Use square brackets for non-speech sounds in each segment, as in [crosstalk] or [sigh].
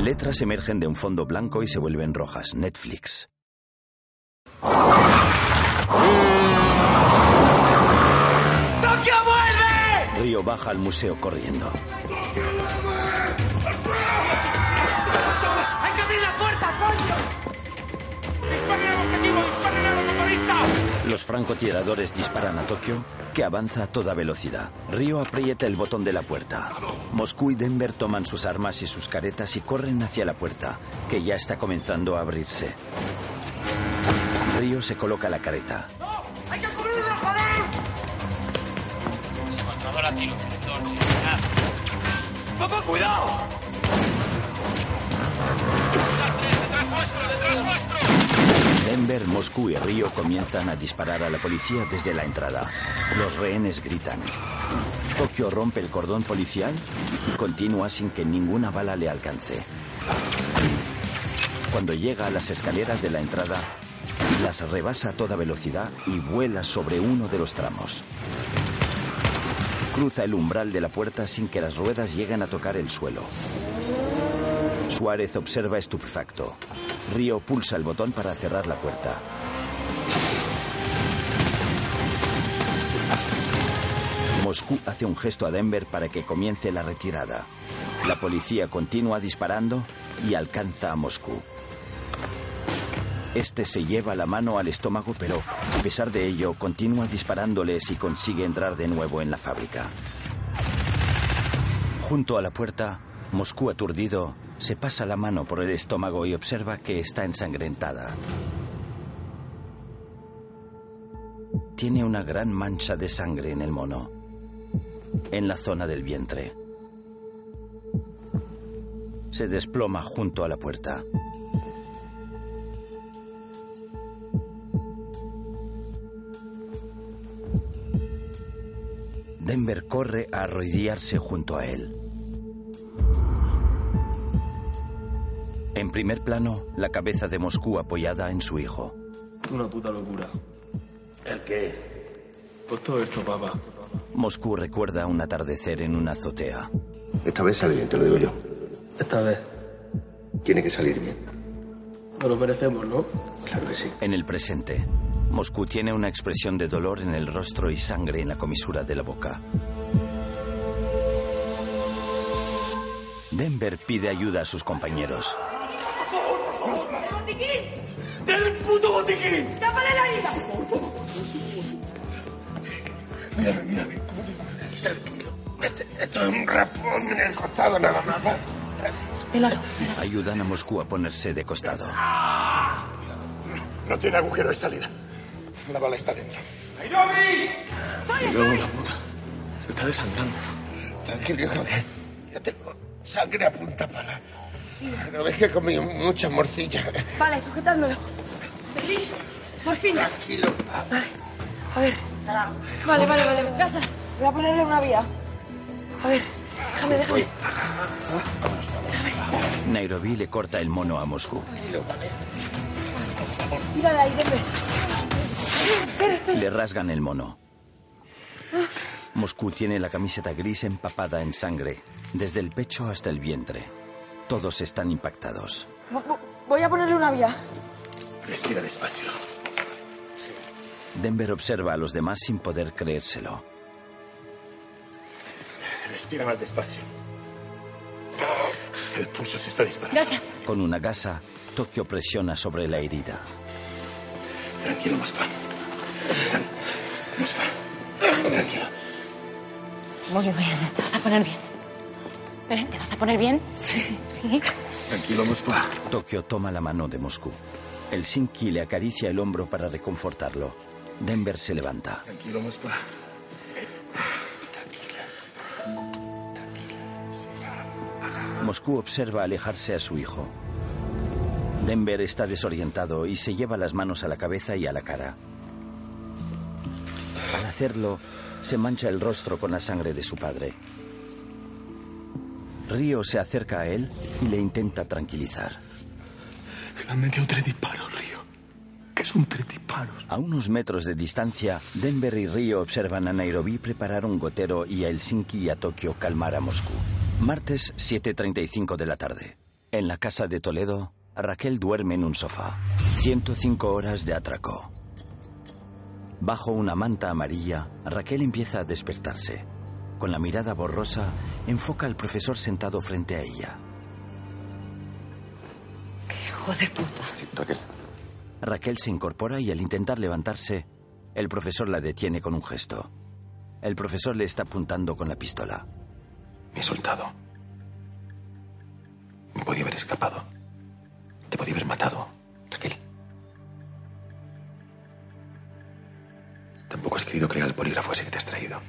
Letras emergen de un fondo blanco y se vuelven rojas. Netflix. ¡Tokio vuelve! Río baja al museo corriendo. Los francotiradores disparan a Tokio, que avanza a toda velocidad. Río aprieta el botón de la puerta. Moscú y Denver toman sus armas y sus caretas y corren hacia la puerta, que ya está comenzando a abrirse. Río se coloca la careta. ¡Hay que cubrirlo, joder! ¡Papá, cuidado! ¡Detrás detrás! Denver, Moscú y Río comienzan a disparar a la policía desde la entrada. Los rehenes gritan. Tokio rompe el cordón policial y continúa sin que ninguna bala le alcance. Cuando llega a las escaleras de la entrada, las rebasa a toda velocidad y vuela sobre uno de los tramos. Cruza el umbral de la puerta sin que las ruedas lleguen a tocar el suelo. Suárez observa estupefacto. Río pulsa el botón para cerrar la puerta. Moscú hace un gesto a Denver para que comience la retirada. La policía continúa disparando y alcanza a Moscú. Este se lleva la mano al estómago, pero a pesar de ello continúa disparándoles y consigue entrar de nuevo en la fábrica. Junto a la puerta, Moscú aturdido se pasa la mano por el estómago y observa que está ensangrentada. Tiene una gran mancha de sangre en el mono, en la zona del vientre. Se desploma junto a la puerta. Denver corre a arrodillarse junto a él. En primer plano, la cabeza de Moscú apoyada en su hijo. Una puta locura. ¿El qué? Pues todo esto, papá. Moscú recuerda un atardecer en una azotea. Esta vez sale bien, te lo digo yo. Esta vez. Tiene que salir bien. Nos lo merecemos, ¿no? Claro que sí. En el presente, Moscú tiene una expresión de dolor en el rostro y sangre en la comisura de la boca. Denver pide ayuda a sus compañeros. ¡Botiquín! ¡Del puto botiquín! ¡Tápale la herida! Mírame, mírame. Tranquilo. Este- esto es un rapón en el costado nada más. Ayudan a Moscú a ponerse de costado. No tiene agujero de salida. La bala está dentro. ¡Nairobi! En la puta. Está desangrando. Tranquilo, hijo, que yo tengo sangre a punta pala. [laughs] ¿No ves que he comido mucha morcilla? Vale, sujetándolo. Por fin. Tranquilo. A ver. Vale, vale, vale. Gracias. Voy a ponerle una vía. A ver, déjame, déjame. Nairobi le corta el mono a Moscú. Tírala ahí, espera. Le rasgan el mono. Moscú tiene la camiseta gris empapada en sangre, desde el pecho hasta el vientre. Todos están impactados. Vo- vo- Voy a ponerle una vía. Respira despacio. Denver observa a los demás sin poder creérselo. Respira más despacio. El pulso se está disparando. Gracias. Con una gasa, Tokio presiona sobre la herida. Tranquilo, Moscú. Tran- Moscú. Tranquilo. Muy bien, te vas a poner bien. ¿Eh? ¿Te vas a poner bien? Sí. Sí. Tranquilo, Moscú. Tokio toma la mano de Moscú. El Sinki le acaricia el hombro para reconfortarlo. Denver se levanta. Tranquilo, Moscú. Moscú observa alejarse a su hijo. Denver está desorientado y se lleva las manos a la cabeza y a la cara. Al hacerlo, se mancha el rostro con la sangre de su padre. Río se acerca a él y le intenta tranquilizar. Le han metido tres disparos, Río. Que son tres disparos. A unos metros de distancia, Denver y Río observan a Nairobi preparar un gotero y a Helsinki y a Tokio calmar a Moscú. Martes 7.35 de la tarde. En la casa de Toledo, Raquel duerme en un sofá. 105 horas de atraco. Bajo una manta amarilla, Raquel empieza a despertarse. Con la mirada borrosa, enfoca al profesor sentado frente a ella. Hijo de puta. Sí, Raquel. Raquel se incorpora y al intentar levantarse, el profesor la detiene con un gesto. El profesor le está apuntando con la pistola. Me he soltado. Me podía haber escapado. Te podía haber matado, Raquel. Tampoco has querido crear el polígrafo ese que te has traído.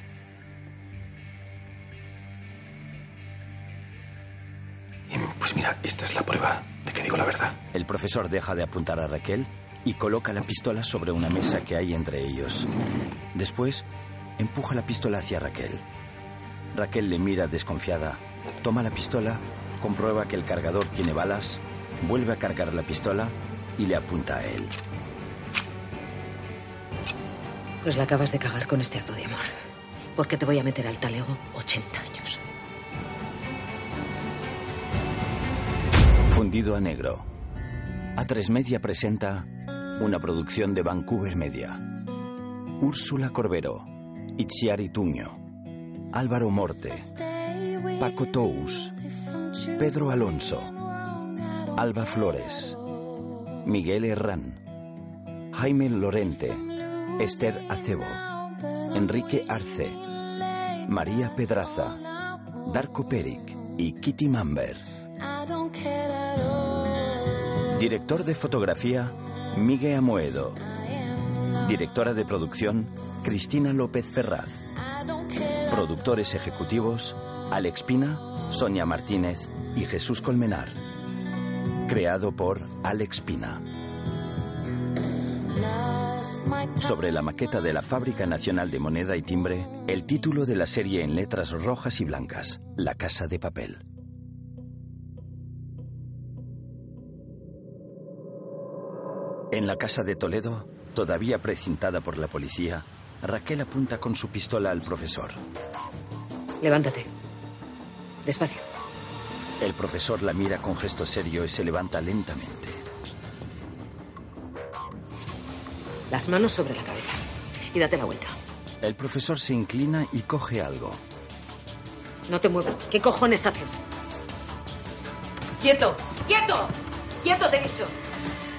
Pues mira, esta es la prueba de que digo la verdad. El profesor deja de apuntar a Raquel y coloca la pistola sobre una mesa que hay entre ellos. Después, empuja la pistola hacia Raquel. Raquel le mira desconfiada, toma la pistola, comprueba que el cargador tiene balas, vuelve a cargar la pistola y le apunta a él. Pues la acabas de cagar con este acto de amor. Porque te voy a meter al talego 80 años. Fundido a negro. A3 Media presenta una producción de Vancouver Media. Úrsula Corbero, Itziari Tuño, Álvaro Morte, Paco Tous, Pedro Alonso, Alba Flores, Miguel Herrán, Jaime Lorente, Esther Acebo, Enrique Arce, María Pedraza, Darko Peric y Kitty Mamber. Director de fotografía, Miguel Amoedo. Directora de producción, Cristina López Ferraz. Productores ejecutivos, Alex Pina, Sonia Martínez y Jesús Colmenar. Creado por Alex Pina. Sobre la maqueta de la Fábrica Nacional de Moneda y Timbre, el título de la serie en letras rojas y blancas, La Casa de Papel. En la casa de Toledo, todavía precintada por la policía, Raquel apunta con su pistola al profesor. Levántate. Despacio. El profesor la mira con gesto serio y se levanta lentamente. Las manos sobre la cabeza. Y date la vuelta. El profesor se inclina y coge algo. No te muevas. ¿Qué cojones haces? ¡Quieto! ¡Quieto! ¡Quieto, te he dicho!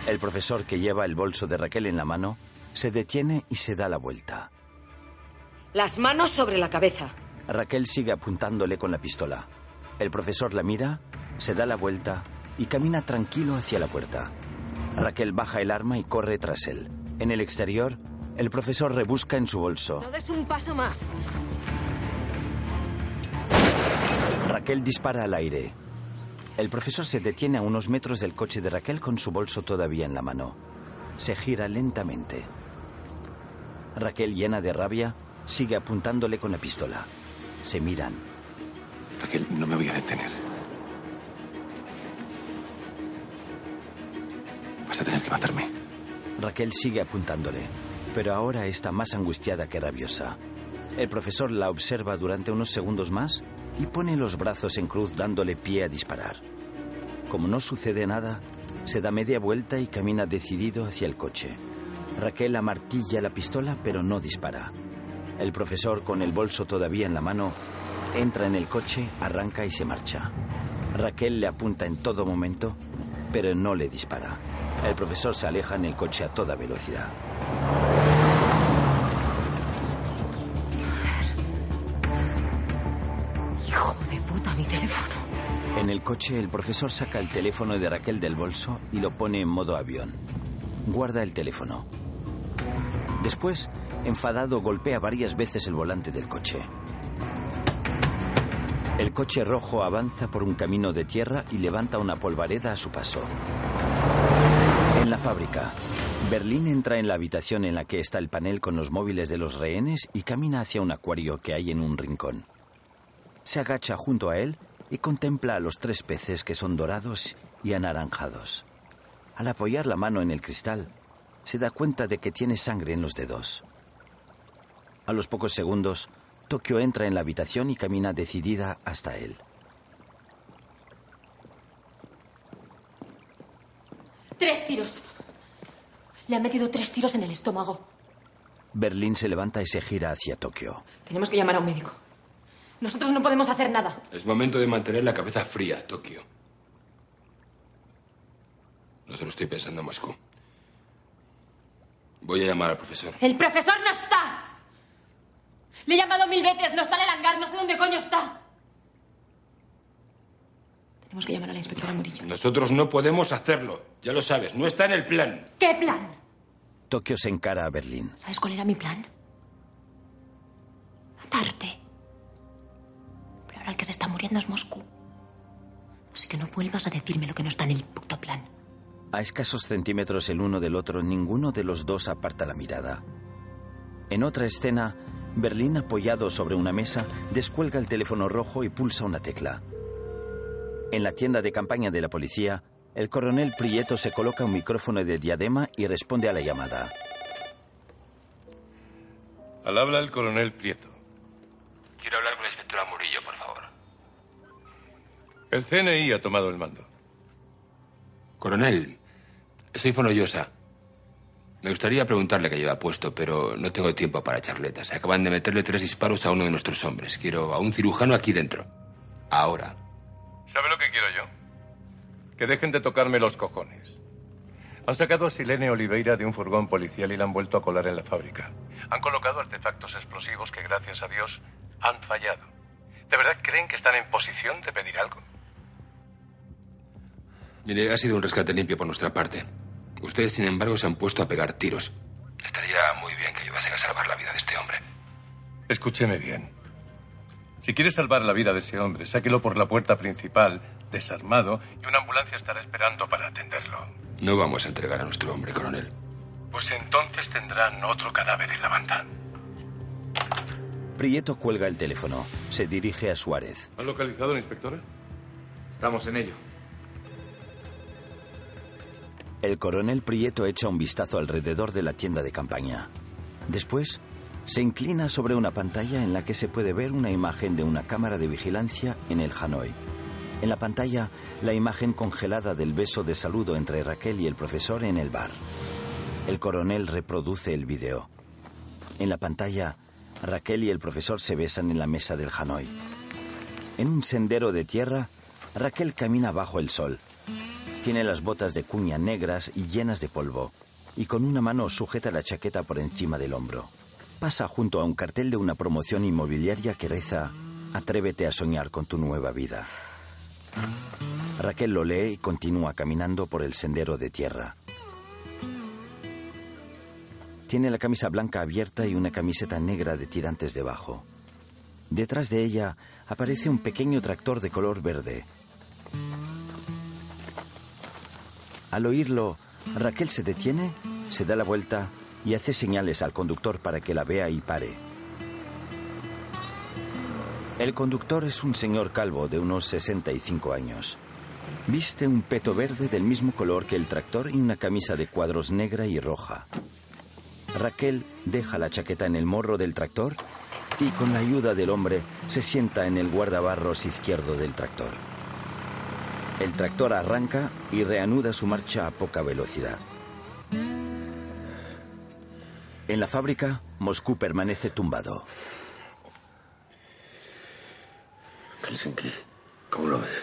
El profesor que lleva el bolso de Raquel en la mano se detiene y se da la vuelta. Las manos sobre la cabeza. Raquel sigue apuntándole con la pistola. El profesor la mira, se da la vuelta y camina tranquilo hacia la puerta. Raquel baja el arma y corre tras él. En el exterior, el profesor rebusca en su bolso. No des un paso más. Raquel dispara al aire. El profesor se detiene a unos metros del coche de Raquel con su bolso todavía en la mano. Se gira lentamente. Raquel, llena de rabia, sigue apuntándole con la pistola. Se miran. Raquel, no me voy a detener. Vas a tener que matarme. Raquel sigue apuntándole, pero ahora está más angustiada que rabiosa. El profesor la observa durante unos segundos más y pone los brazos en cruz dándole pie a disparar. Como no sucede nada, se da media vuelta y camina decidido hacia el coche. Raquel amartilla la pistola pero no dispara. El profesor, con el bolso todavía en la mano, entra en el coche, arranca y se marcha. Raquel le apunta en todo momento, pero no le dispara. El profesor se aleja en el coche a toda velocidad. En el coche, el profesor saca el teléfono de Raquel del bolso y lo pone en modo avión. Guarda el teléfono. Después, enfadado, golpea varias veces el volante del coche. El coche rojo avanza por un camino de tierra y levanta una polvareda a su paso. En la fábrica, Berlín entra en la habitación en la que está el panel con los móviles de los rehenes y camina hacia un acuario que hay en un rincón. Se agacha junto a él y contempla a los tres peces que son dorados y anaranjados. Al apoyar la mano en el cristal, se da cuenta de que tiene sangre en los dedos. A los pocos segundos, Tokio entra en la habitación y camina decidida hasta él. Tres tiros. Le han metido tres tiros en el estómago. Berlín se levanta y se gira hacia Tokio. Tenemos que llamar a un médico. Nosotros no podemos hacer nada. Es momento de mantener la cabeza fría, Tokio. No se lo estoy pensando en Moscú. Voy a llamar al profesor. El profesor no está. Le he llamado mil veces, no está en el hangar, no sé dónde coño está. Tenemos que llamar a la inspectora Murillo. Nosotros no podemos hacerlo. Ya lo sabes, no está en el plan. ¿Qué plan? Tokio se encara a Berlín. ¿Sabes cuál era mi plan? Matarte. El que se está muriendo es Moscú. Así que no vuelvas a decirme lo que no está en el puto plan. A escasos centímetros el uno del otro, ninguno de los dos aparta la mirada. En otra escena, Berlín, apoyado sobre una mesa, descuelga el teléfono rojo y pulsa una tecla. En la tienda de campaña de la policía, el coronel Prieto se coloca un micrófono de diadema y responde a la llamada. Al habla el coronel Prieto. Quiero hablar con la inspectora Murillo. El CNI ha tomado el mando. Coronel, soy Fonollosa. Me gustaría preguntarle qué lleva puesto, pero no tengo tiempo para charletas. Acaban de meterle tres disparos a uno de nuestros hombres. Quiero a un cirujano aquí dentro. Ahora. ¿Sabe lo que quiero yo? Que dejen de tocarme los cojones. Han sacado a Silene Oliveira de un furgón policial y la han vuelto a colar en la fábrica. Han colocado artefactos explosivos que, gracias a Dios, han fallado. ¿De verdad creen que están en posición de pedir algo? Mire, ha sido un rescate limpio por nuestra parte. Ustedes, sin embargo, se han puesto a pegar tiros. Estaría muy bien que ayudasen a salvar la vida de este hombre. Escúcheme bien. Si quiere salvar la vida de ese hombre, sáquelo por la puerta principal, desarmado, y una ambulancia estará esperando para atenderlo. No vamos a entregar a nuestro hombre, coronel. Pues entonces tendrán otro cadáver en la banda. Prieto cuelga el teléfono. Se dirige a Suárez. ¿Han localizado a la inspectora? Estamos en ello. El coronel Prieto echa un vistazo alrededor de la tienda de campaña. Después, se inclina sobre una pantalla en la que se puede ver una imagen de una cámara de vigilancia en el Hanoi. En la pantalla, la imagen congelada del beso de saludo entre Raquel y el profesor en el bar. El coronel reproduce el video. En la pantalla, Raquel y el profesor se besan en la mesa del Hanoi. En un sendero de tierra, Raquel camina bajo el sol. Tiene las botas de cuña negras y llenas de polvo, y con una mano sujeta la chaqueta por encima del hombro. Pasa junto a un cartel de una promoción inmobiliaria que reza Atrévete a soñar con tu nueva vida. Raquel lo lee y continúa caminando por el sendero de tierra. Tiene la camisa blanca abierta y una camiseta negra de tirantes debajo. Detrás de ella aparece un pequeño tractor de color verde. Al oírlo, Raquel se detiene, se da la vuelta y hace señales al conductor para que la vea y pare. El conductor es un señor calvo de unos 65 años. Viste un peto verde del mismo color que el tractor y una camisa de cuadros negra y roja. Raquel deja la chaqueta en el morro del tractor y con la ayuda del hombre se sienta en el guardabarros izquierdo del tractor. El tractor arranca y reanuda su marcha a poca velocidad. En la fábrica, Moscú permanece tumbado. Helsinki, ¿cómo lo ves?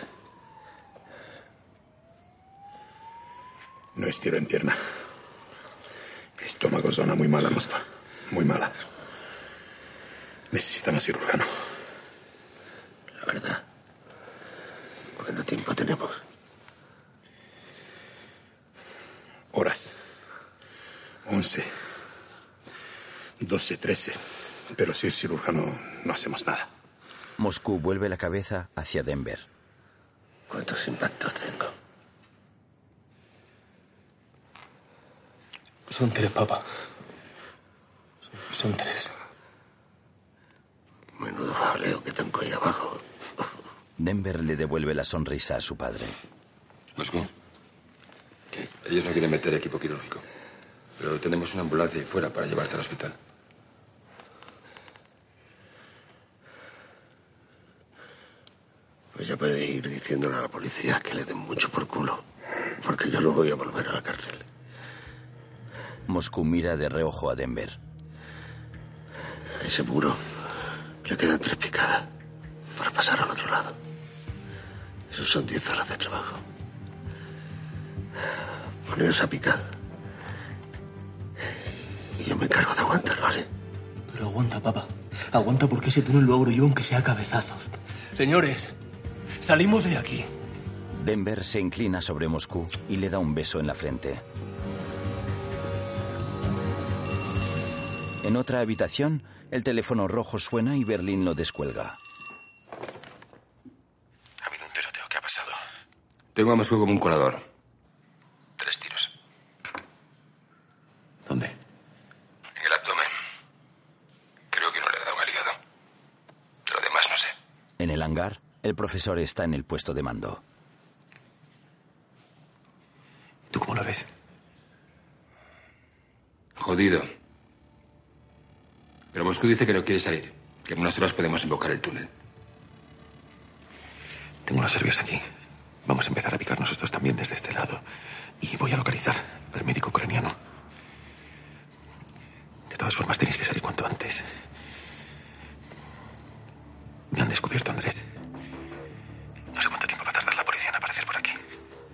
No es tiro en pierna. Estómago zona muy mala, Moskva. Muy mala. Necesitamos cirujano. La verdad. ¿Cuánto tiempo tenemos? Horas. Once. Doce, trece. Pero sin cirujano no hacemos nada. Moscú vuelve la cabeza hacia Denver. ¿Cuántos impactos tengo? Son tres, papá. Son, son tres. Menudo jaleo que tengo ahí abajo. Denver le devuelve la sonrisa a su padre. Moscú. ¿Qué? Ellos no quieren meter equipo quirúrgico. Pero tenemos una ambulancia ahí fuera para llevarte al hospital. Pues ya puede ir diciéndole a la policía que le den mucho por culo. Porque yo no voy a volver a la cárcel. Moscú mira de reojo a Denver. A ese muro le quedan tres picadas para pasar al otro lado. Son diez horas de trabajo. Poneos a picar. Y yo me encargo de aguantar, ¿vale? Pero aguanta, papá. Aguanta porque ese túnel lo abro yo aunque sea a cabezazos. Señores, salimos de aquí. Denver se inclina sobre Moscú y le da un beso en la frente. En otra habitación, el teléfono rojo suena y Berlín lo descuelga. Ha habido un tiroteo. ¿Qué ha pasado? Tengo a Moscú como un colador. Tres tiros. ¿Dónde? En el abdomen. Creo que no le ha dado al hígado. Lo demás no sé. En el hangar, el profesor está en el puesto de mando. ¿Tú cómo lo ves? Jodido. Pero Moscú dice que no quiere salir. Que en unas horas podemos invocar el túnel. Tengo unas serbias aquí. Vamos a empezar a picar nosotros también desde este lado. Y voy a localizar al médico ucraniano. De todas formas, tenéis que salir cuanto antes. Me han descubierto, Andrés. No sé cuánto tiempo va a tardar la policía en aparecer por aquí.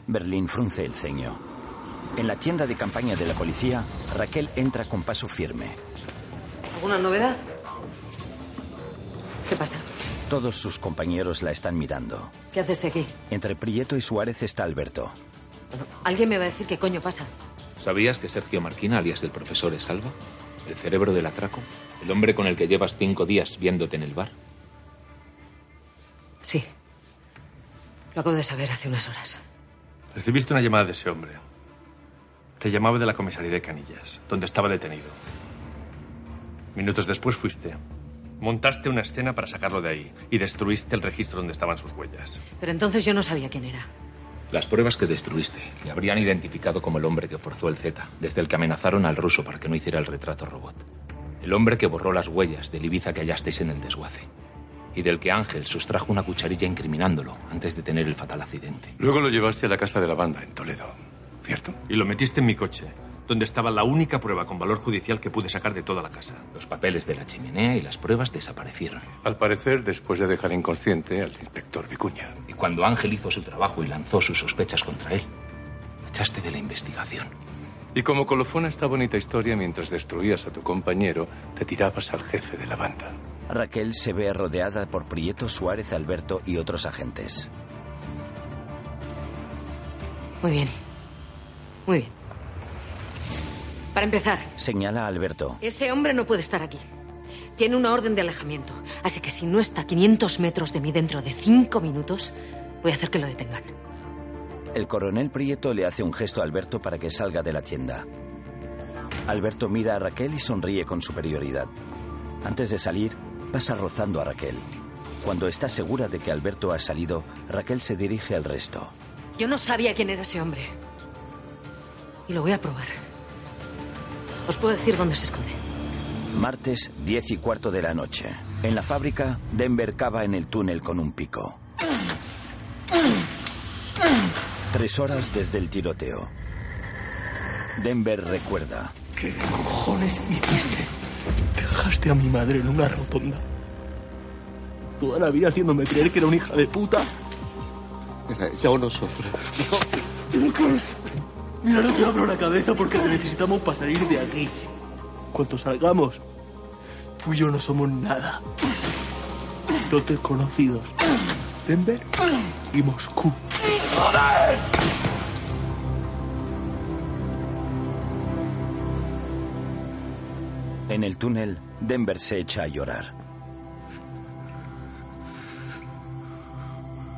Berlín frunce el ceño. En la tienda de campaña de la policía, Raquel entra con paso firme. ¿Alguna novedad? ¿Qué pasa? Todos sus compañeros la están mirando. ¿Qué haces de aquí? Entre Prieto y Suárez está Alberto. Alguien me va a decir qué coño pasa. ¿Sabías que Sergio Marquina, alias del profesor, es Salva? ¿El cerebro del atraco? ¿El hombre con el que llevas cinco días viéndote en el bar? Sí. Lo acabo de saber hace unas horas. Recibiste una llamada de ese hombre. Te llamaba de la comisaría de Canillas, donde estaba detenido. Minutos después fuiste. Montaste una escena para sacarlo de ahí y destruiste el registro donde estaban sus huellas. Pero entonces yo no sabía quién era. Las pruebas que destruiste le habrían identificado como el hombre que forzó el Z, desde el que amenazaron al ruso para que no hiciera el retrato robot. El hombre que borró las huellas del Ibiza que hallasteis en el desguace. Y del que Ángel sustrajo una cucharilla incriminándolo antes de tener el fatal accidente. Luego lo llevaste a la casa de la banda en Toledo, ¿cierto? Y lo metiste en mi coche, donde estaba la única prueba con valor judicial que pude sacar de toda la casa. Los papeles de la chimenea y las pruebas desaparecieron. Al parecer, después de dejar inconsciente al inspector Vicuña. Y cuando Ángel hizo su trabajo y lanzó sus sospechas contra él, lo echaste de la investigación. Y como colofón a esta bonita historia, mientras destruías a tu compañero, te tirabas al jefe de la banda. Raquel se ve rodeada por Prieto, Suárez, Alberto y otros agentes. Muy bien. Muy bien. Para empezar, Señala a Alberto. ese hombre no puede estar aquí. Tiene una orden de alejamiento. Así que si no está a 500 metros de mí dentro de cinco minutos, voy a hacer que lo detengan. El coronel Prieto le hace un gesto a Alberto para que salga de la tienda. Alberto mira a Raquel y sonríe con superioridad. Antes de salir, pasa rozando a Raquel. Cuando está segura de que Alberto ha salido, Raquel se dirige al resto. Yo no sabía quién era ese hombre. Y lo voy a probar. Os puedo decir dónde se esconde. Martes, 10 y cuarto de la noche. En la fábrica, Denver cava en el túnel con un pico. Tres horas desde el tiroteo. Denver recuerda. ¿Qué cojones hiciste? Dejaste a mi madre en una rotonda. Toda la vida haciéndome creer que era una hija de puta. Era ella o nosotros. Mira, no te abro la cabeza porque te necesitamos para salir de aquí. Cuando salgamos, tú y yo no somos nada. Dos desconocidos. Denver y Moscú. En el túnel, Denver se echa a llorar.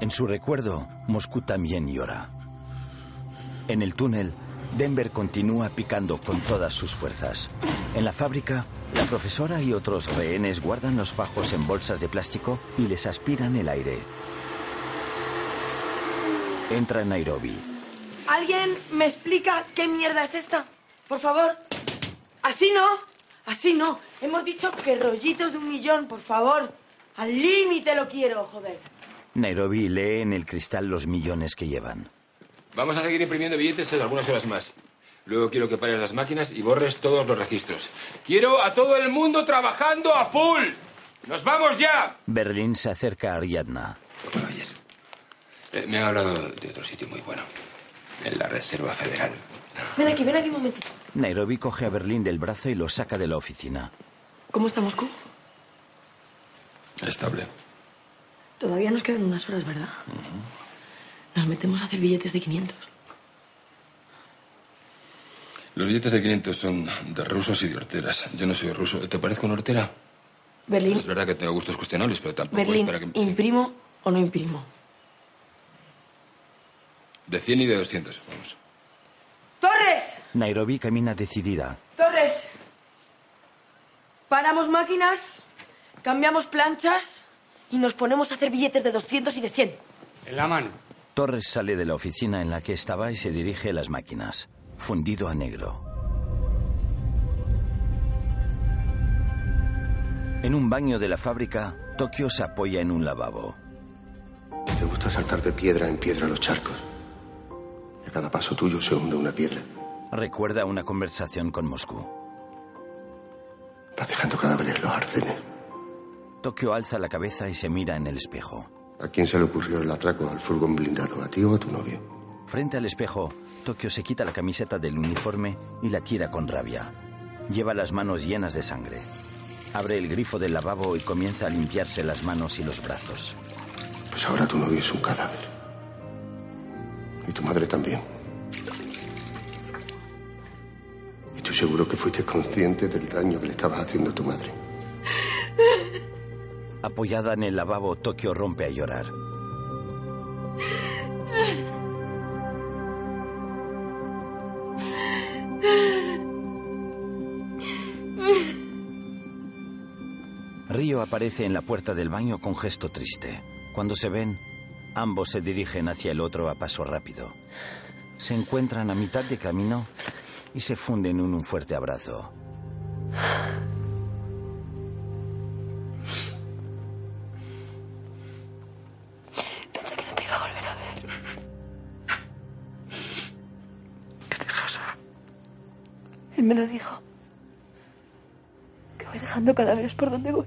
En su recuerdo, Moscú también llora. En el túnel, Denver continúa picando con todas sus fuerzas. En la fábrica, la profesora y otros rehenes guardan los fajos en bolsas de plástico y les aspiran el aire. Entra Nairobi. ¿Alguien me explica qué mierda es esta? Por favor. Así no. Así no. Hemos dicho que rollitos de un millón, por favor. Al límite lo quiero, joder. Nairobi lee en el cristal los millones que llevan. Vamos a seguir imprimiendo billetes en algunas horas más. Luego quiero que pares las máquinas y borres todos los registros. Quiero a todo el mundo trabajando a full. ¡Nos vamos ya! Berlín se acerca a Ariadna. Eh, me ha hablado de otro sitio muy bueno. En la Reserva Federal. Ven aquí, ven aquí un momentito. Nairobi coge a Berlín del brazo y lo saca de la oficina. ¿Cómo está Moscú? Estable. Todavía nos quedan unas horas, ¿verdad? Nos metemos a hacer billetes de 500. Los billetes de 500 son de rusos y de horteras. Yo no soy ruso. ¿Te parezco una hortera? Berlín, Es verdad que tengo gustos cuestionables, pero tampoco es Berlín, para que... ¿imprimo o no imprimo? De 100 y de 200, vamos. ¡Torres! Nairobi camina decidida. ¡Torres! Paramos máquinas, cambiamos planchas y nos ponemos a hacer billetes de 200 y de 100. En la mano. Torres sale de la oficina en la que estaba y se dirige a las máquinas, fundido a negro. En un baño de la fábrica, Tokio se apoya en un lavabo. Te gusta saltar de piedra en piedra los charcos. A cada paso tuyo se hunde una piedra. Recuerda una conversación con Moscú. Vas dejando cadáveres los arcenes. Tokio alza la cabeza y se mira en el espejo. ¿A quién se le ocurrió el atraco al furgón blindado? ¿A ti o a tu novio? Frente al espejo, Tokio se quita la camiseta del uniforme y la tira con rabia. Lleva las manos llenas de sangre. Abre el grifo del lavabo y comienza a limpiarse las manos y los brazos. Pues ahora tu novio es un cadáver. Y tu madre también. Y tú seguro que fuiste consciente del daño que le estabas haciendo a tu madre. [laughs] Apoyada en el lavabo, Tokio rompe a llorar. Río aparece en la puerta del baño con gesto triste. Cuando se ven, ambos se dirigen hacia el otro a paso rápido. Se encuentran a mitad de camino y se funden en un fuerte abrazo. Dejando cadáveres por donde voy.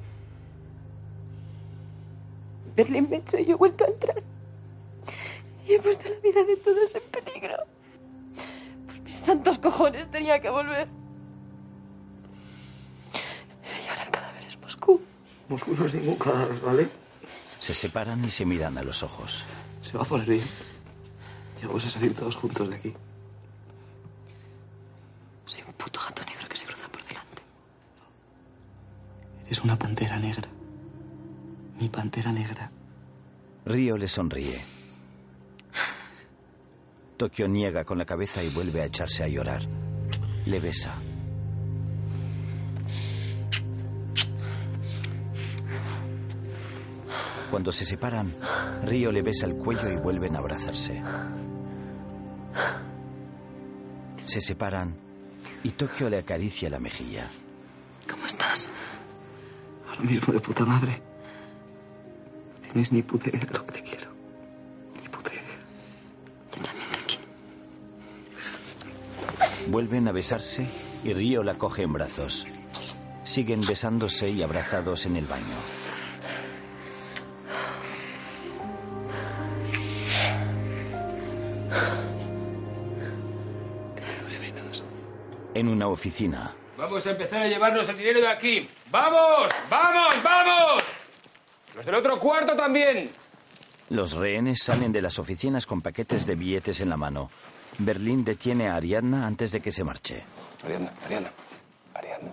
Berlín me echó y yo he vuelto a entrar. Y he puesto la vida de todos en peligro. Por mis santos cojones tenía que volver. Y ahora el cadáver es Moscú. Moscú no es ningún cadáver, ¿vale? Se separan y se miran a los ojos. Se va a poner bien. Y vamos a salir todos juntos de aquí. Soy un puto gato negro que se cruza por delante. Eres una pantera negra. Mi pantera negra. Río le sonríe. Tokio niega con la cabeza y vuelve a echarse a llorar. Le besa. Cuando se separan, Río le besa el cuello y vuelven a abrazarse. Se separan y Tokio le acaricia la mejilla. ¿Cómo estás? Ahora mismo de puta madre. No tienes ni puta idea de lo que te quiero. Vuelven a besarse y Río la coge en brazos. Siguen besándose y abrazados en el baño. En una oficina, Vamos a empezar a llevarnos el dinero de aquí. ¡Vamos! ¡Vamos! ¡Vamos! Los del otro cuarto también. los rehenes salen de las oficinas con paquetes de billetes en la mano. Berlín detiene a Ariadna antes de que se marche. Ariadna, Ariadna, Ariadna.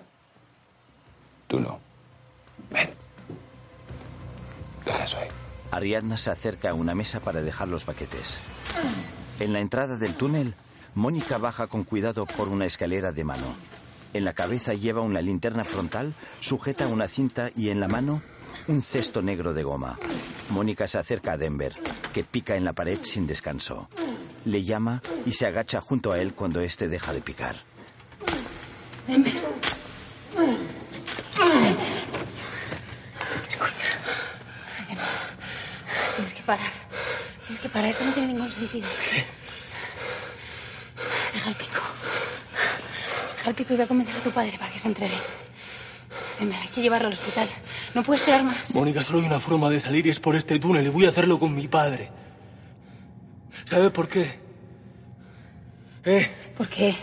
Tú no. Ven. Deja eso ahí. Ariadna se acerca a una mesa para dejar los paquetes. En la entrada del túnel, Mónica baja con cuidado por una escalera de mano. En la cabeza lleva una linterna frontal, sujeta una cinta y en la mano un cesto negro de goma. Mónica se acerca a Denver, que pica en la pared sin descanso. Le llama y se agacha junto a él cuando éste deja de picar. Denver. Escucha. Denver. Tienes que parar. Tienes que parar. Esto no tiene ningún sentido. Deja el pico. Deja el pico y voy a convencer a tu padre para que se entregue. Dime, hay que llevarlo al hospital. No puedo esperar más. Mónica, solo hay una forma de salir y es por este túnel y voy a hacerlo con mi padre. ¿Sabes por qué? ¿Eh? ¿Por qué?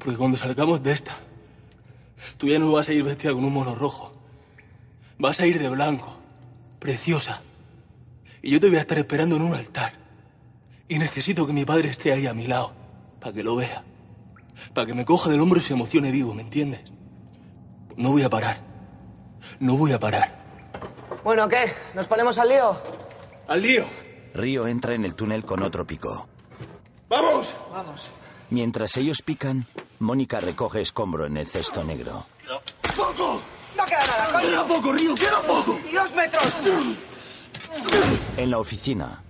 Porque cuando salgamos de esta, tú ya no vas a ir vestida con un mono rojo. Vas a ir de blanco, preciosa. Y yo te voy a estar esperando en un altar. Y necesito que mi padre esté ahí a mi lado, para que lo vea. Para que me coja del hombro y se emocione vivo, ¿me entiendes? No voy a parar. No voy a parar. Bueno, ¿qué? ¿Nos ponemos al lío? ¡Al lío! Río entra en el túnel con otro pico. ¡Vamos! Vamos. Mientras ellos pican, Mónica recoge escombro en el cesto negro. ¡Poco! No queda nada, coño. ¡Queda poco, Río! ¡Queda poco! ¡Y dos metros! En la oficina,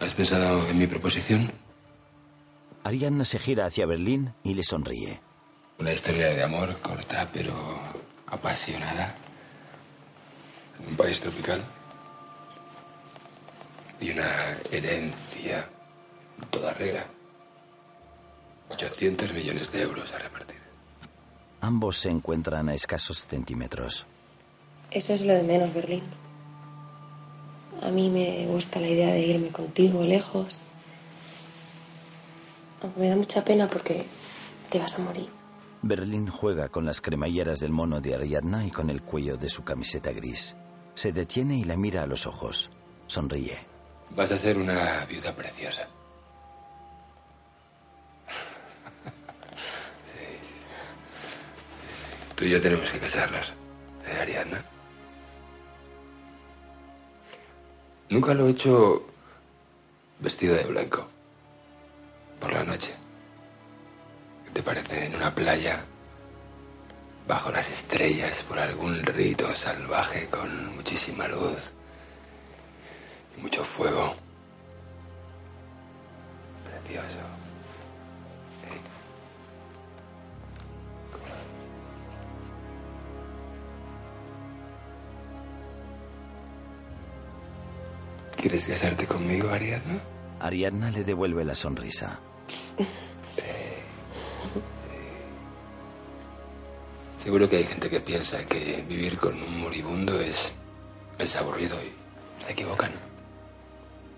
¿Has pensado en mi proposición? Ariadna se gira hacia Berlín y le sonríe. Una historia de amor corta pero apasionada. En un país tropical. Y una herencia en toda regla. 800 millones de euros a repartir. Ambos se encuentran a escasos centímetros. Eso es lo de menos, Berlín. A mí me gusta la idea de irme contigo lejos. Aunque me da mucha pena porque te vas a morir. Berlín juega con las cremalleras del mono de Ariadna y con el cuello de su camiseta gris. Se detiene y la mira a los ojos. Sonríe. Vas a ser una viuda preciosa. Sí, sí, sí. Tú y yo tenemos que casarnos. ¿Eh, Ariadna? Nunca lo he hecho vestido de blanco. Por la noche. ¿Qué te parece? En una playa, bajo las estrellas, por algún rito salvaje con muchísima luz y mucho fuego. Precioso. ¿Quieres casarte conmigo, Ariadna? Ariadna le devuelve la sonrisa. [laughs] Seguro que hay gente que piensa que vivir con un moribundo es, es aburrido y se equivocan.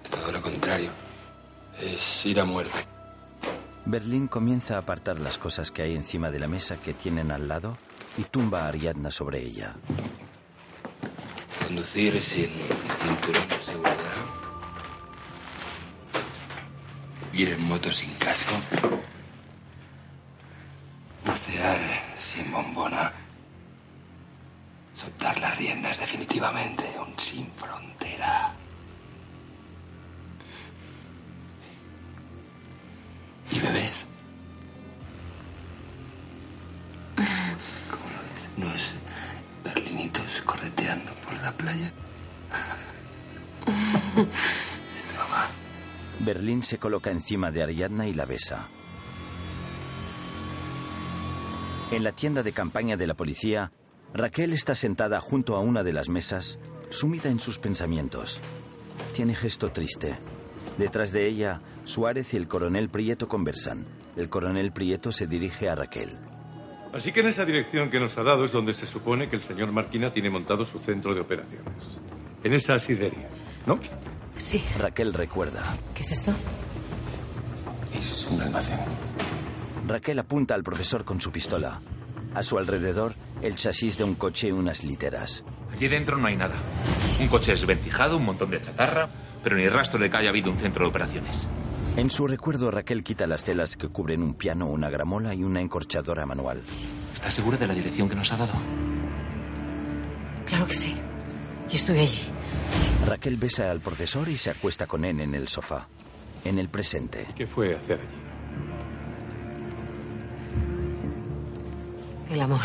Es todo lo contrario. Es ir a muerte. Berlín comienza a apartar las cosas que hay encima de la mesa que tienen al lado y tumba a Ariadna sobre ella. Conducir sin cinturón de seguridad. Ir en moto sin casco. Bucear sin bombona. Soltar las riendas definitivamente. Se coloca encima de Ariadna y la besa. En la tienda de campaña de la policía, Raquel está sentada junto a una de las mesas, sumida en sus pensamientos. Tiene gesto triste. Detrás de ella, Suárez y el coronel Prieto conversan. El coronel Prieto se dirige a Raquel. Así que en esa dirección que nos ha dado es donde se supone que el señor Marquina tiene montado su centro de operaciones. En esa sidería, ¿no? Sí. Raquel recuerda. ¿Qué es esto? Es un almacén. Raquel apunta al profesor con su pistola. A su alrededor, el chasis de un coche y unas literas. Allí dentro no hay nada. Un coche desvencijado, un montón de chatarra, pero ni rastro de que haya habido un centro de operaciones. En su recuerdo, Raquel quita las telas que cubren un piano, una gramola y una encorchadora manual. ¿Estás segura de la dirección que nos ha dado? Claro que sí. Yo estuve allí. Raquel besa al profesor y se acuesta con él en el sofá. En el presente. ¿Qué fue hacer allí? El amor.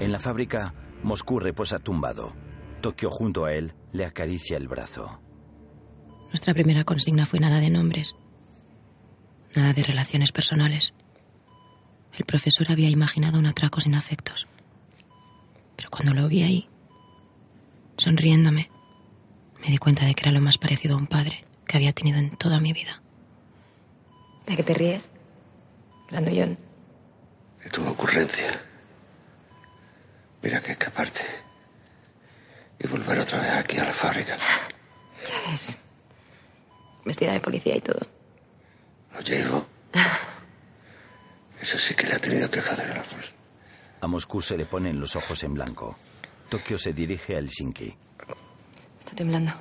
En la fábrica, Moscú reposa tumbado. Tokio junto a él le acaricia el brazo. Nuestra primera consigna fue nada de nombres. Nada de relaciones personales. El profesor había imaginado un atraco sin afectos. Pero cuando lo vi ahí, sonriéndome, me di cuenta de que era lo más parecido a un padre que había tenido en toda mi vida. ¿De qué te ríes? Grandullón. De tu ocurrencia. Mira que escaparte. Y volver otra vez aquí a la fábrica. Ya ves. Vestida de policía y todo. Lo llevo. Eso sí que le ha tenido que joder a la cosa. A Moscú se le ponen los ojos en blanco. Tokio se dirige a Helsinki. Está temblando.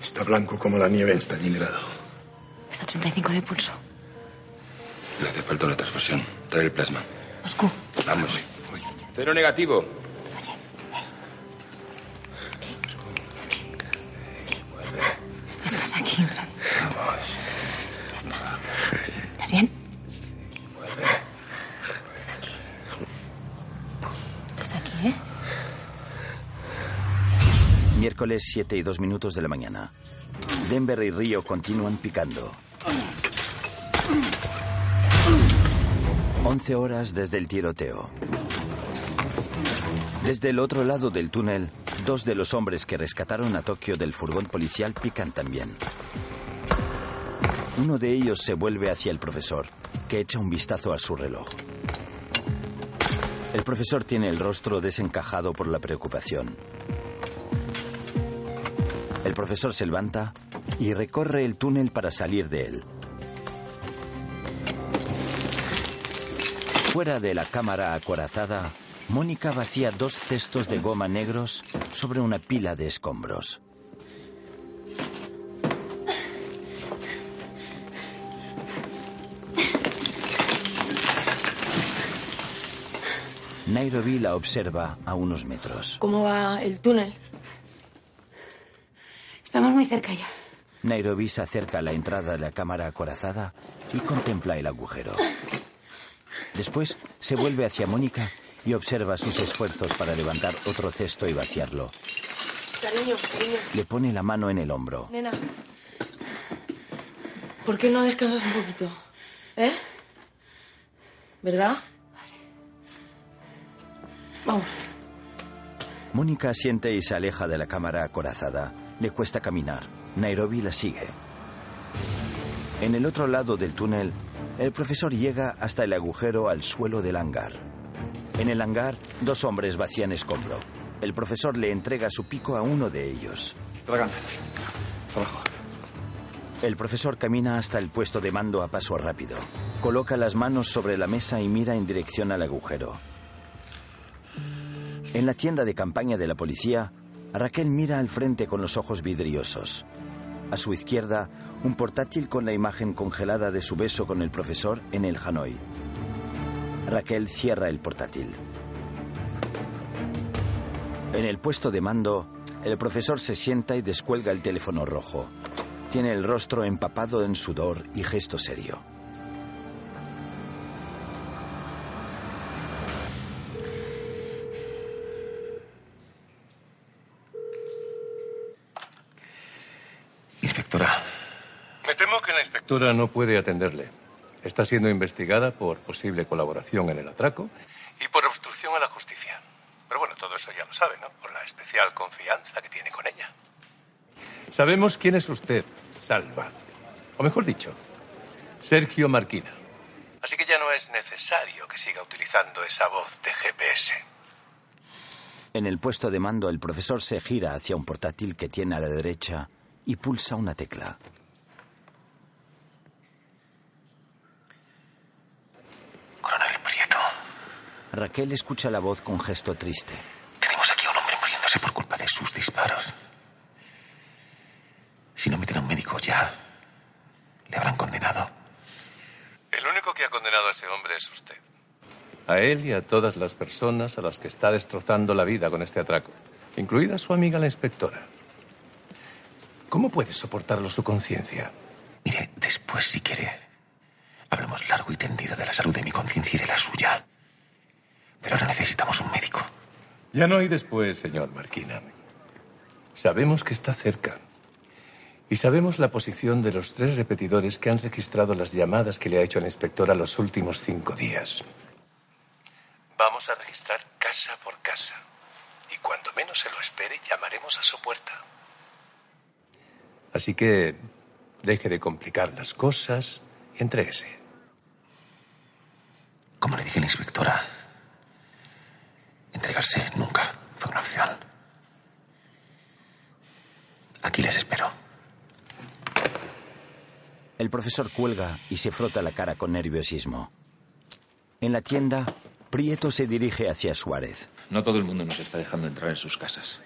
Está blanco como la nieve en Stalingrado. Está a 35 de pulso. Le hace falta una transfusión. Trae el plasma. Moscú. Vamos. Cero negativo. 3, 7 y 2 minutos de la mañana. Denver y Río continúan picando. 11 horas desde el tiroteo. Desde el otro lado del túnel, dos de los hombres que rescataron a Tokio del furgón policial pican también. Uno de ellos se vuelve hacia el profesor, que echa un vistazo a su reloj. El profesor tiene el rostro desencajado por la preocupación. El profesor se levanta y recorre el túnel para salir de él. Fuera de la cámara acorazada, Mónica vacía dos cestos de goma negros sobre una pila de escombros. Nairobi la observa a unos metros. ¿Cómo va el túnel? Estamos muy cerca ya. Nairobi se acerca a la entrada de la cámara acorazada y contempla el agujero. Después se vuelve hacia Mónica y observa sus esfuerzos para levantar otro cesto y vaciarlo. Cariño, cariño. Le pone la mano en el hombro. Nena. ¿Por qué no descansas un poquito? ¿Eh? ¿Verdad? Vamos. Mónica asiente y se aleja de la cámara acorazada. Le cuesta caminar. Nairobi la sigue. En el otro lado del túnel, el profesor llega hasta el agujero al suelo del hangar. En el hangar, dos hombres vacían escombro. El profesor le entrega su pico a uno de ellos. Abajo. El profesor camina hasta el puesto de mando a paso rápido. Coloca las manos sobre la mesa y mira en dirección al agujero. En la tienda de campaña de la policía, Raquel mira al frente con los ojos vidriosos. A su izquierda, un portátil con la imagen congelada de su beso con el profesor en el Hanoi. Raquel cierra el portátil. En el puesto de mando, el profesor se sienta y descuelga el teléfono rojo. Tiene el rostro empapado en sudor y gesto serio. Inspectora no puede atenderle. Está siendo investigada por posible colaboración en el atraco y por obstrucción a la justicia. Pero bueno, todo eso ya lo sabe, ¿no? Por la especial confianza que tiene con ella. Sabemos quién es usted, Salva. O mejor dicho, Sergio Marquina. Así que ya no es necesario que siga utilizando esa voz de GPS. En el puesto de mando, el profesor se gira hacia un portátil que tiene a la derecha y pulsa una tecla. Coronel Prieto. Raquel escucha la voz con gesto triste. Tenemos aquí a un hombre muriéndose por culpa de sus disparos. Si no meten a un médico ya, le habrán condenado. El único que ha condenado a ese hombre es usted. A él y a todas las personas a las que está destrozando la vida con este atraco, incluida su amiga la inspectora. ¿Cómo puede soportarlo su conciencia? Mire, después, si quiere, hablamos largo y tendido de la salud de mi conciencia y de la suya. Pero ahora necesitamos un médico. Ya no hay después, señor Marquina. Sabemos que está cerca. Y sabemos la posición de los tres repetidores que han registrado las llamadas que le ha hecho el inspector a los últimos cinco días. Vamos a registrar casa por casa. Y cuando menos se lo espere, llamaremos a su puerta. Así que deje de complicar las cosas y entréguese. Como le dije a la inspectora, entregarse nunca fue una opción. Aquí les espero. El profesor cuelga y se frota la cara con nerviosismo. En la tienda, Prieto se dirige hacia Suárez. No todo el mundo nos está dejando entrar en sus casas.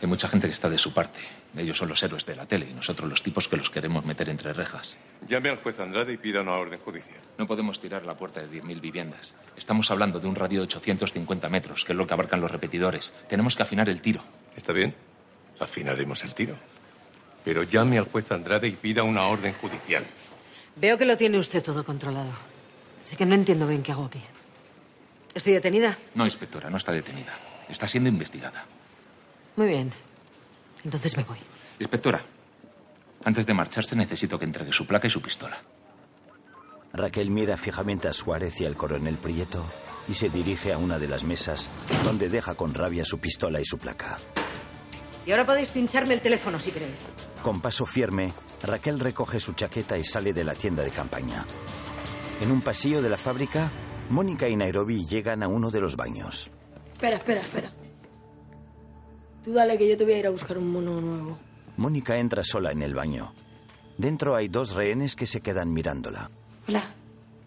Hay mucha gente que está de su parte. Ellos son los héroes de la tele y nosotros los tipos que los queremos meter entre rejas. Llame al juez Andrade y pida una orden judicial. No podemos tirar la puerta de 10.000 viviendas. Estamos hablando de un radio de 850 metros, que es lo que abarcan los repetidores. Tenemos que afinar el tiro. Está bien. Afinaremos el tiro. Pero llame al juez Andrade y pida una orden judicial. Veo que lo tiene usted todo controlado. Así que no entiendo bien qué hago aquí. ¿Estoy detenida? No, inspectora, no está detenida. Está siendo investigada. Muy bien. Entonces me voy. Inspectora, antes de marcharse necesito que entregue su placa y su pistola. Raquel mira fijamente a Suárez y al coronel Prieto y se dirige a una de las mesas donde deja con rabia su pistola y su placa. Y ahora podéis pincharme el teléfono si queréis. Con paso firme, Raquel recoge su chaqueta y sale de la tienda de campaña. En un pasillo de la fábrica, Mónica y Nairobi llegan a uno de los baños. Espera, espera, espera. Tú dale que yo te voy a ir a buscar un mono nuevo. Mónica entra sola en el baño. Dentro hay dos rehenes que se quedan mirándola. Hola.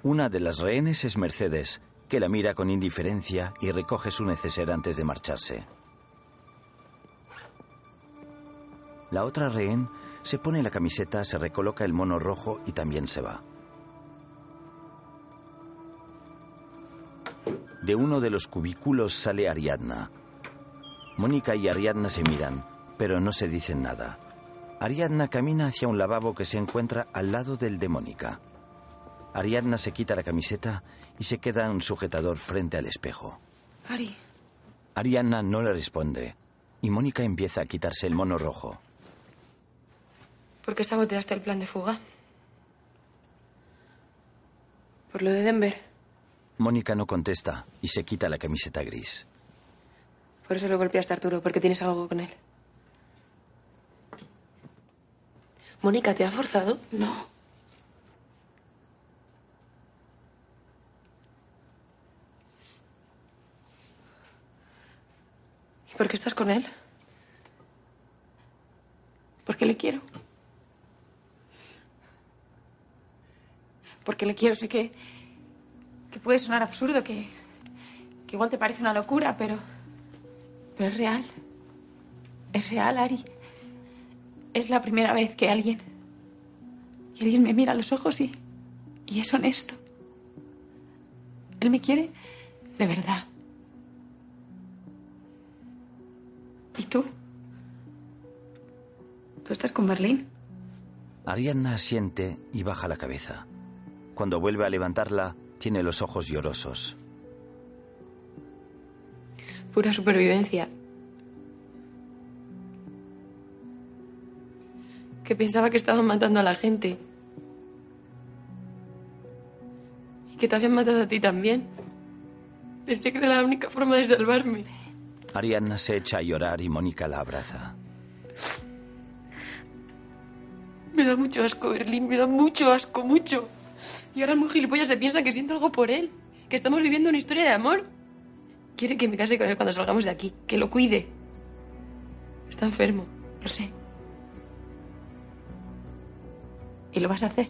Una de las rehenes es Mercedes, que la mira con indiferencia y recoge su neceser antes de marcharse. La otra rehén se pone la camiseta, se recoloca el mono rojo y también se va. De uno de los cubículos sale Ariadna. Mónica y Ariadna se miran, pero no se dicen nada. Ariadna camina hacia un lavabo que se encuentra al lado del de Mónica. Ariadna se quita la camiseta y se queda en un sujetador frente al espejo. Ari, Ariadna no le responde y Mónica empieza a quitarse el mono rojo. ¿por qué saboteaste el plan de fuga? Por lo de Denver. Mónica no contesta y se quita la camiseta gris. Por eso lo golpeaste a Arturo, porque tienes algo con él. Mónica, ¿te ha forzado? No. ¿Y por qué estás con él? Porque le quiero. Porque le quiero. Sé que. que puede sonar absurdo, que. que igual te parece una locura, pero. Es real. Es real, Ari. Es la primera vez que alguien. que alguien me mira a los ojos y. y es honesto. Él me quiere de verdad. ¿Y tú? ¿Tú estás con Berlín? Ariadna asiente y baja la cabeza. Cuando vuelve a levantarla, tiene los ojos llorosos. Pura supervivencia. Que pensaba que estaban matando a la gente. Y que te habían matado a ti también. Pensé que era la única forma de salvarme. Ariadna se echa a llorar y Mónica la abraza. Me da mucho asco, Berlín. Me da mucho asco, mucho. Y ahora el muy gilipollas se piensa que siento algo por él. Que estamos viviendo una historia de amor. Quiere que me case con él cuando salgamos de aquí. Que lo cuide. Está enfermo. Lo sé. ¿Y lo vas a hacer?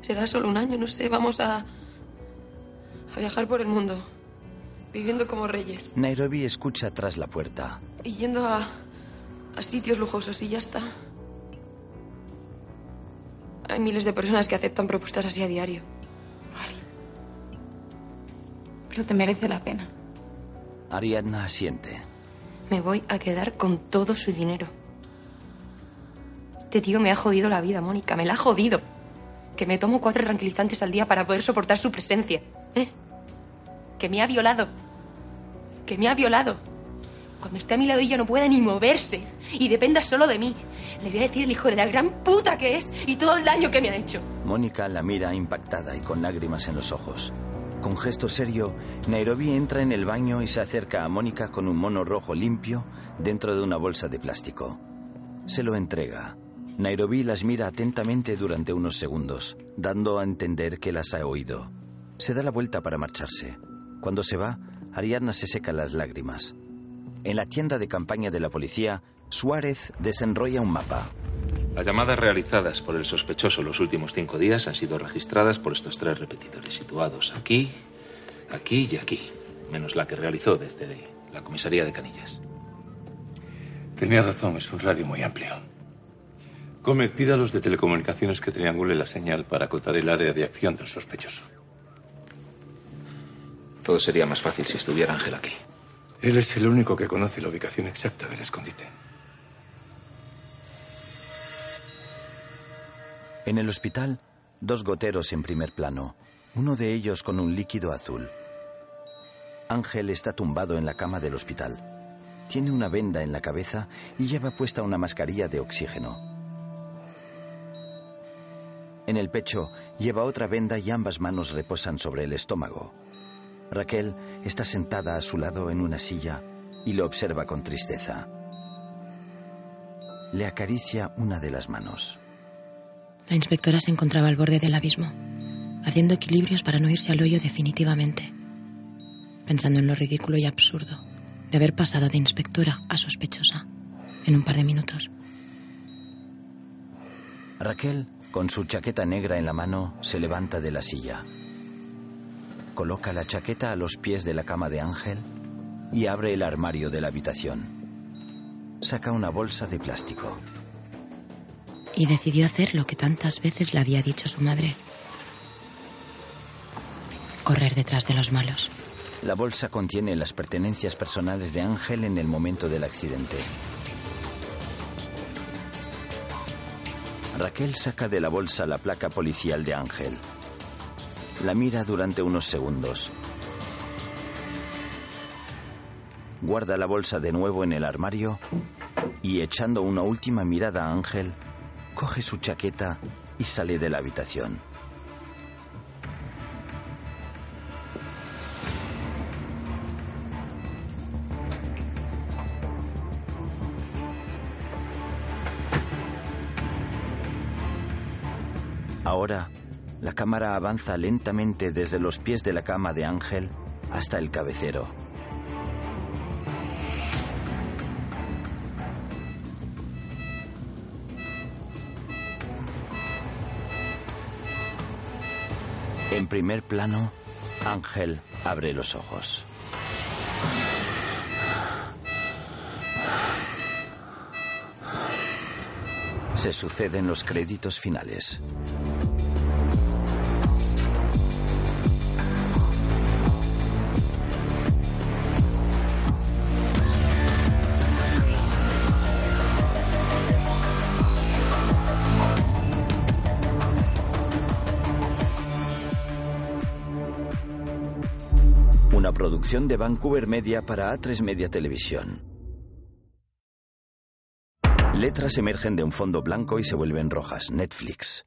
Será solo un año, no sé. Vamos a. a viajar por el mundo. Viviendo como reyes. Nairobi escucha tras la puerta. Y yendo a. a sitios lujosos y ya está. Hay miles de personas que aceptan propuestas así a diario. Pero te merece la pena. Ariadna asiente. Me voy a quedar con todo su dinero. Este tío me ha jodido la vida, Mónica. Me la ha jodido. Que me tomo cuatro tranquilizantes al día para poder soportar su presencia. ¿eh? Que me ha violado. Que me ha violado. Cuando esté a mi lado y ya no pueda ni moverse y dependa solo de mí, le voy a decir el hijo de la gran puta que es y todo el daño que me ha hecho. Mónica la mira impactada y con lágrimas en los ojos. Con gesto serio, Nairobi entra en el baño y se acerca a Mónica con un mono rojo limpio dentro de una bolsa de plástico. Se lo entrega. Nairobi las mira atentamente durante unos segundos, dando a entender que las ha oído. Se da la vuelta para marcharse. Cuando se va, Ariadna se seca las lágrimas. En la tienda de campaña de la policía, Suárez desenrolla un mapa. Las llamadas realizadas por el sospechoso los últimos cinco días han sido registradas por estos tres repetidores, situados aquí, aquí y aquí, menos la que realizó desde la comisaría de Canillas. Tenía razón, es un radio muy amplio. Gómez, pida a los de telecomunicaciones que triangule la señal para acotar el área de acción del sospechoso. Todo sería más fácil si estuviera Ángel aquí. Él es el único que conoce la ubicación exacta del escondite. En el hospital, dos goteros en primer plano, uno de ellos con un líquido azul. Ángel está tumbado en la cama del hospital. Tiene una venda en la cabeza y lleva puesta una mascarilla de oxígeno. En el pecho lleva otra venda y ambas manos reposan sobre el estómago. Raquel está sentada a su lado en una silla y lo observa con tristeza. Le acaricia una de las manos. La inspectora se encontraba al borde del abismo, haciendo equilibrios para no irse al hoyo definitivamente, pensando en lo ridículo y absurdo de haber pasado de inspectora a sospechosa en un par de minutos. Raquel, con su chaqueta negra en la mano, se levanta de la silla. Coloca la chaqueta a los pies de la cama de Ángel y abre el armario de la habitación. Saca una bolsa de plástico. Y decidió hacer lo que tantas veces le había dicho su madre. Correr detrás de los malos. La bolsa contiene las pertenencias personales de Ángel en el momento del accidente. Raquel saca de la bolsa la placa policial de Ángel. La mira durante unos segundos. Guarda la bolsa de nuevo en el armario y echando una última mirada a Ángel, coge su chaqueta y sale de la habitación. Ahora, la cámara avanza lentamente desde los pies de la cama de Ángel hasta el cabecero. Primer plano, Ángel abre los ojos. Se suceden los créditos finales. De Vancouver Media para A3 Media Televisión. Letras emergen de un fondo blanco y se vuelven rojas. Netflix.